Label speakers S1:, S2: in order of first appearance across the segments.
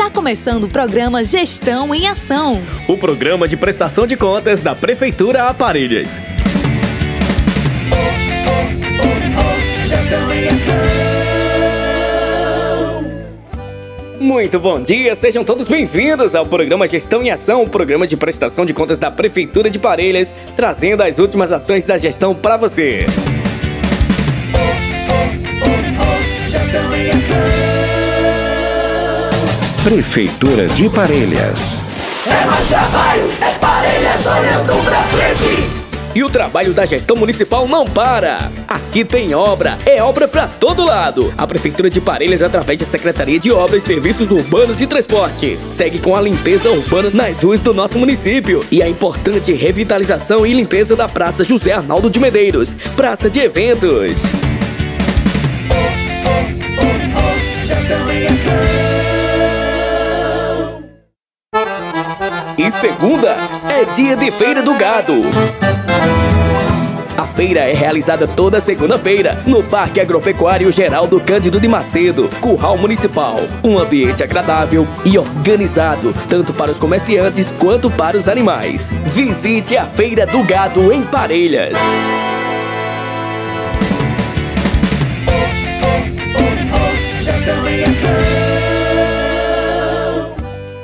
S1: Está começando o programa Gestão em Ação.
S2: O programa de prestação de contas da Prefeitura Aparelhas. Muito bom dia, sejam todos bem-vindos ao programa Gestão em Ação, o programa de prestação de contas da Prefeitura de Parelhas, trazendo as últimas ações da gestão para você.
S3: Prefeitura de Parelhas.
S4: É mais trabalho, é Parelhas olhando pra frente.
S2: E o trabalho da gestão municipal não para. Aqui tem obra, é obra para todo lado. A Prefeitura de Parelhas, através da Secretaria de Obras, Serviços Urbanos e Transporte, segue com a limpeza urbana nas ruas do nosso município e a importante revitalização e limpeza da Praça José Arnaldo de Medeiros, praça de eventos. Segunda é dia de Feira do Gado. A feira é realizada toda segunda-feira no Parque Agropecuário Geraldo Cândido de Macedo, Curral Municipal. Um ambiente agradável e organizado, tanto para os comerciantes quanto para os animais. Visite a Feira do Gado em Parelhas.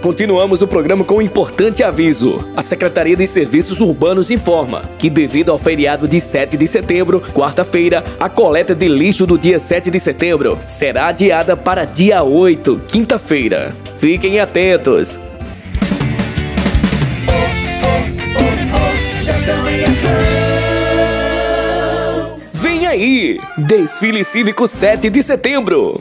S2: Continuamos o programa com um importante aviso. A Secretaria de Serviços Urbanos informa que, devido ao feriado de 7 de setembro, quarta-feira, a coleta de lixo do dia 7 de setembro será adiada para dia 8, quinta-feira. Fiquem atentos. Vem aí! Desfile Cívico 7 de setembro.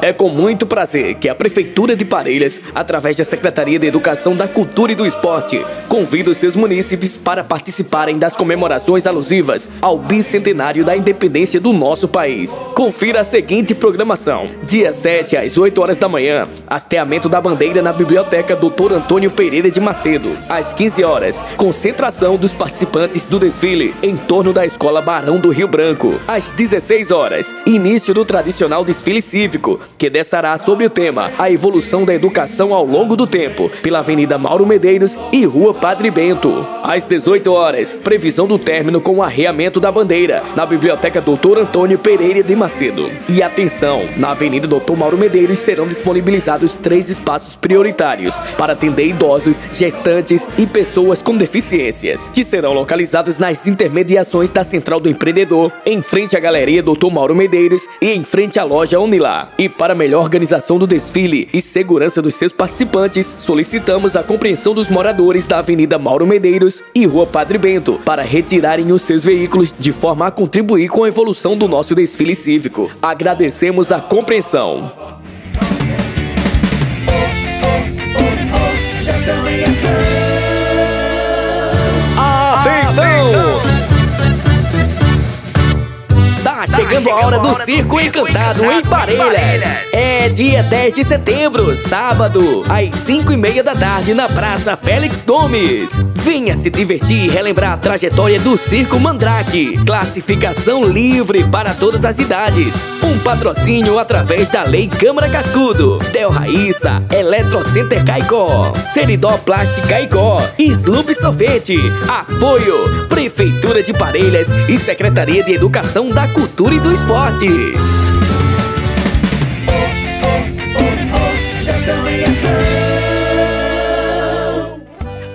S2: É com muito prazer que a Prefeitura de Parelhas, através da Secretaria de Educação da Cultura e do Esporte, convida os seus munícipes para participarem das comemorações alusivas ao bicentenário da independência do nosso país. Confira a seguinte programação: dia 7 às 8 horas da manhã, hasteamento da bandeira na Biblioteca Dr. Antônio Pereira de Macedo. Às 15 horas, concentração dos participantes do desfile em torno da Escola Barão do Rio Branco. Às 16 horas, início do tradicional desfile cívico, que dessará sobre o tema A evolução da educação ao longo do tempo, pela Avenida Mauro Medeiros e Rua Padre Bento. Às 18 horas, previsão do término com o arreamento da bandeira na Biblioteca Doutor Antônio Pereira de Macedo. E atenção, na Avenida Doutor Mauro Medeiros serão disponibilizados três espaços prioritários para atender idosos, gestantes e pessoas com deficiências, que serão localizados nas intermediações da Central do Empreendedor, em frente à Galeria Doutor Mauro Medeiros e em frente à loja Unilar. E para melhor organização do desfile e segurança dos seus participantes, solicitamos a compreensão dos moradores da Avenida Mauro Medeiros e Rua Padre Bento para retirarem os seus veículos de forma a contribuir com a evolução do nosso desfile cívico. Agradecemos a compreensão. Chegando a hora do Circo Encantado em Parelhas. É dia 10 de setembro, sábado, às 5 e meia da tarde, na Praça Félix Gomes. Venha se divertir e relembrar a trajetória do Circo Mandrake. Classificação livre para todas as idades. Um patrocínio através da Lei Câmara Cascudo. Del Raíssa, Eletrocenter Caicó, Seridó Plástica Caicó, Sloop Sorvete. Apoio Prefeitura de Parelhas e Secretaria de Educação da Cultura e do Esporte.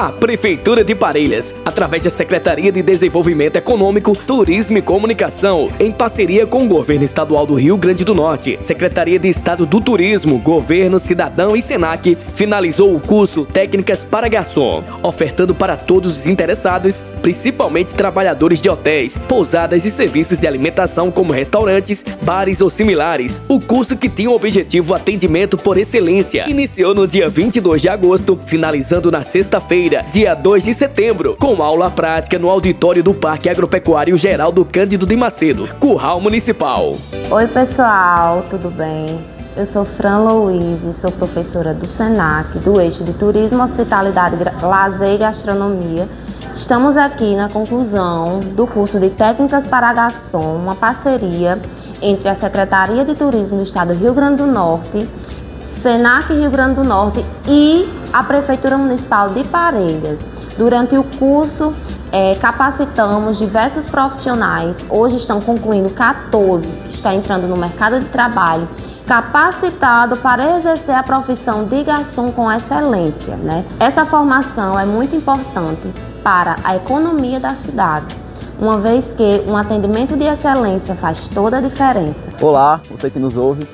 S2: A Prefeitura de Parelhas, através da Secretaria de Desenvolvimento Econômico, Turismo e Comunicação, em parceria com o Governo Estadual do Rio Grande do Norte, Secretaria de Estado do Turismo, Governo Cidadão e Senac, finalizou o curso Técnicas para Garçom, ofertando para todos os interessados, principalmente trabalhadores de hotéis, pousadas e serviços de alimentação como restaurantes, bares ou similares. O curso que tinha o objetivo atendimento por excelência iniciou no dia 22 de agosto, finalizando na sexta-feira quinta-feira, dia 2 de setembro, com aula prática no auditório do Parque Agropecuário Geral do Cândido de Macedo, Curral Municipal.
S5: Oi, pessoal, tudo bem? Eu sou Fran Louise, sou professora do SENAC, do eixo de Turismo, Hospitalidade, Lazer e Gastronomia. Estamos aqui na conclusão do curso de Técnicas para Garçom, uma parceria entre a Secretaria de Turismo do Estado do Rio Grande do Norte, SENAC Rio Grande do Norte e a Prefeitura Municipal de Parelhas. Durante o curso, é, capacitamos diversos profissionais, hoje estão concluindo 14, está entrando no mercado de trabalho, capacitado para exercer a profissão de garçom com excelência. Né? Essa formação é muito importante para a economia da cidade, uma vez que um atendimento de excelência faz toda a diferença.
S6: Olá, você que nos ouve.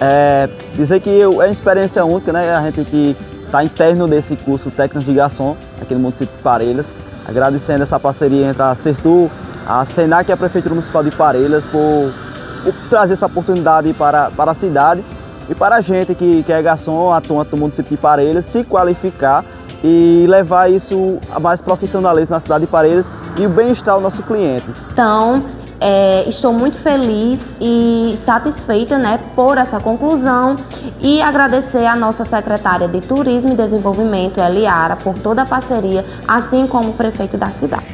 S6: É, dizer que é uma experiência única, né? A gente que está interno desse curso Técnicos de Garçom aqui no município de Parelhas. Agradecendo essa parceria entre a Certu, a Senac e a Prefeitura Municipal de Parelhas por, por trazer essa oportunidade para, para a cidade e para a gente que, que é garçom, atuante do município de Parelhas, se qualificar e levar isso a mais profissionalismo na cidade de Parelhas e o bem-estar do nosso cliente.
S5: Então, é, estou muito feliz e satisfeita né, por essa conclusão e agradecer à nossa secretária de Turismo e Desenvolvimento, Eliara, por toda a parceria, assim como o prefeito da cidade.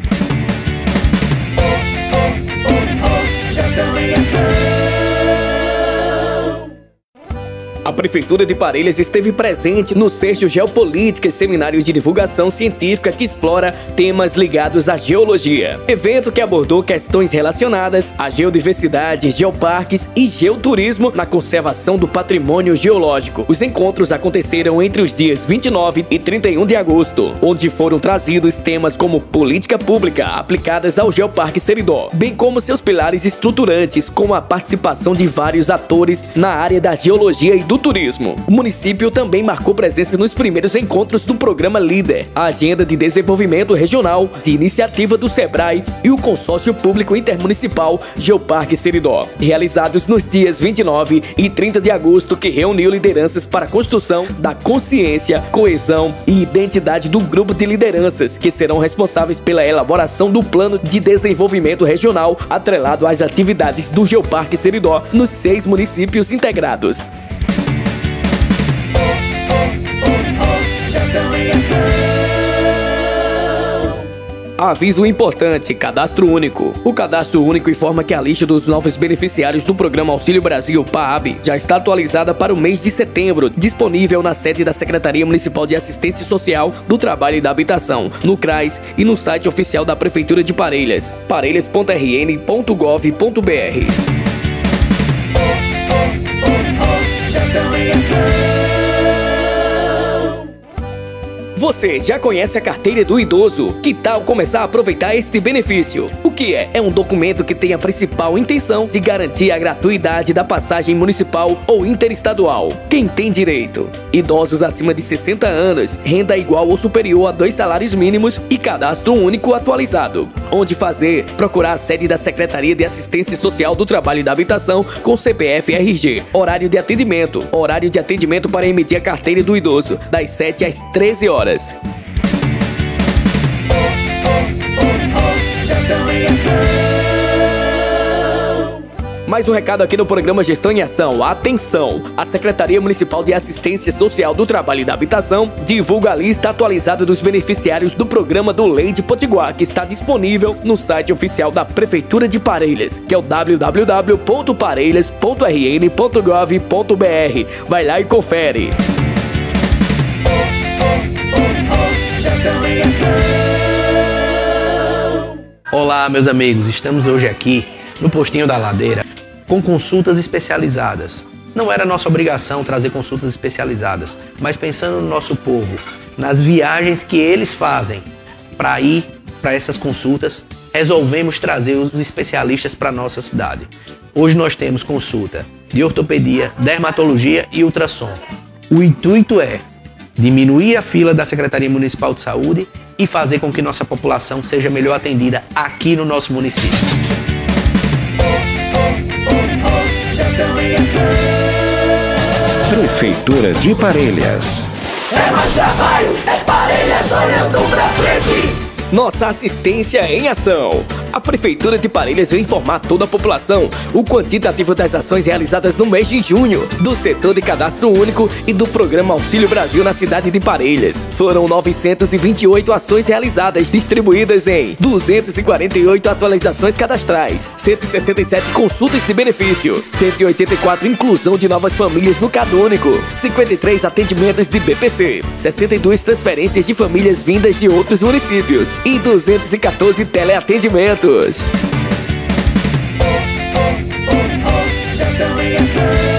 S2: A Prefeitura de Parelhas esteve presente no sexto Geopolítica e Seminários de Divulgação Científica que explora temas ligados à geologia. Evento que abordou questões relacionadas à geodiversidade, geoparques e geoturismo na conservação do patrimônio geológico. Os encontros aconteceram entre os dias 29 e 31 de agosto, onde foram trazidos temas como política pública aplicadas ao Geoparque Seridó, bem como seus pilares estruturantes, como a participação de vários atores na área da geologia e do turismo. O município também marcou presença nos primeiros encontros do programa Líder, a Agenda de Desenvolvimento Regional de iniciativa do SEBRAE e o Consórcio Público Intermunicipal Geoparque Seridó, realizados nos dias 29 e 30 de agosto, que reuniu lideranças para a construção da consciência, coesão e identidade do grupo de lideranças que serão responsáveis pela elaboração do plano de desenvolvimento regional atrelado às atividades do Geoparque Seridó nos seis municípios integrados. Aviso importante: cadastro único. O cadastro único informa que a lista dos novos beneficiários do programa Auxílio Brasil PAB já está atualizada para o mês de setembro, disponível na sede da Secretaria Municipal de Assistência Social do Trabalho e da Habitação, no CRAS e no site oficial da Prefeitura de Parelhas, parelhas.rn.gov.br. Gestão em ação. Você já conhece a carteira do idoso? Que tal começar a aproveitar este benefício? O que é? É um documento que tem a principal intenção de garantir a gratuidade da passagem municipal ou interestadual. Quem tem direito? Idosos acima de 60 anos, renda igual ou superior a dois salários mínimos e cadastro único atualizado. Onde fazer? Procurar a sede da Secretaria de Assistência Social do Trabalho e da Habitação com CPF RG. Horário de atendimento. Horário de atendimento para emitir a carteira do idoso, das 7 às 13 horas horas. Mais um recado aqui no programa Gestão em Ação. Atenção! A Secretaria Municipal de Assistência Social do Trabalho e da Habitação divulga a lista atualizada dos beneficiários do programa do Leite Potiguar, que está disponível no site oficial da Prefeitura de Parelhas, que é o www.parelhas.rn.gov.br. Vai lá e confere.
S7: Olá, meus amigos, estamos hoje aqui no Postinho da Ladeira com consultas especializadas. Não era nossa obrigação trazer consultas especializadas, mas pensando no nosso povo, nas viagens que eles fazem para ir para essas consultas, resolvemos trazer os especialistas para nossa cidade. Hoje nós temos consulta de ortopedia, dermatologia e ultrassom. O intuito é diminuir a fila da Secretaria Municipal de Saúde e fazer com que nossa população seja melhor atendida aqui no nosso município.
S3: Prefeitura de Parelhas.
S4: É mais trabalho, é Parelhas sonhando pra frente.
S2: Nossa assistência em ação. A Prefeitura de Parelhas vem informar toda a população o quantitativo das ações realizadas no mês de junho do setor de cadastro único e do programa Auxílio Brasil na cidade de Parelhas. Foram 928 ações realizadas, distribuídas em 248 atualizações cadastrais, 167 consultas de benefício, 184 inclusão de novas famílias no Cadônico, 53 atendimentos de BPC, 62 transferências de famílias vindas de outros municípios e 214 teleatendimentos.
S4: Gestão em ação.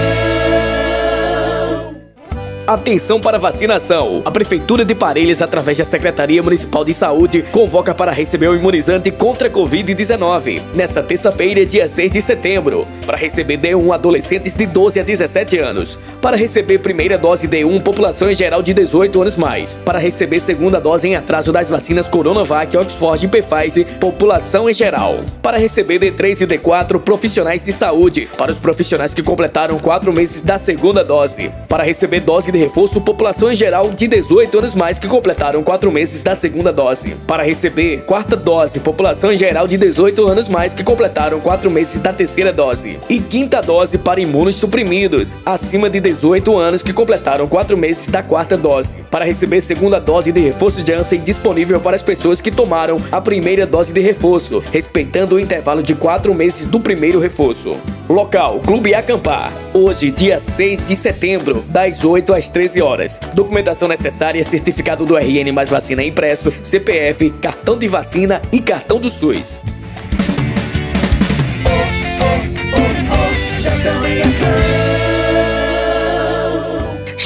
S2: Atenção para vacinação. A Prefeitura de Parelhas, através da Secretaria Municipal de Saúde, convoca para receber o imunizante contra a Covid-19 nesta terça-feira, dia 6 de setembro. Para receber D1 adolescentes de 12 a 17 anos. Para receber primeira dose D1 população em geral de 18 anos mais. Para receber segunda dose em atraso das vacinas Coronavac, Oxford e Pfizer, população em geral. Para receber D3 e D4 profissionais de saúde. Para os profissionais que completaram 4 meses da segunda dose. Para receber dose de reforço população em geral de 18 anos mais que completaram 4 meses da segunda dose. Para receber quarta dose, população em geral de 18 anos mais que completaram 4 meses da terceira dose. E quinta dose para imunos suprimidos, acima de 18 anos que completaram 4 meses da quarta dose. Para receber segunda dose de reforço Janssen disponível para as pessoas que tomaram a primeira dose de reforço, respeitando o intervalo de 4 meses do primeiro reforço. Local: Clube Acampar. Hoje, dia 6 de setembro, das 8 às 13 horas. Documentação necessária: certificado do RN mais vacina impresso, CPF, cartão de vacina e cartão do SUS.
S4: Gestão em ação.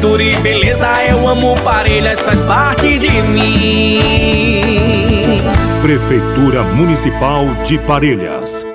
S4: E beleza, eu amo Parelhas, faz parte de mim.
S8: Prefeitura Municipal de Parelhas.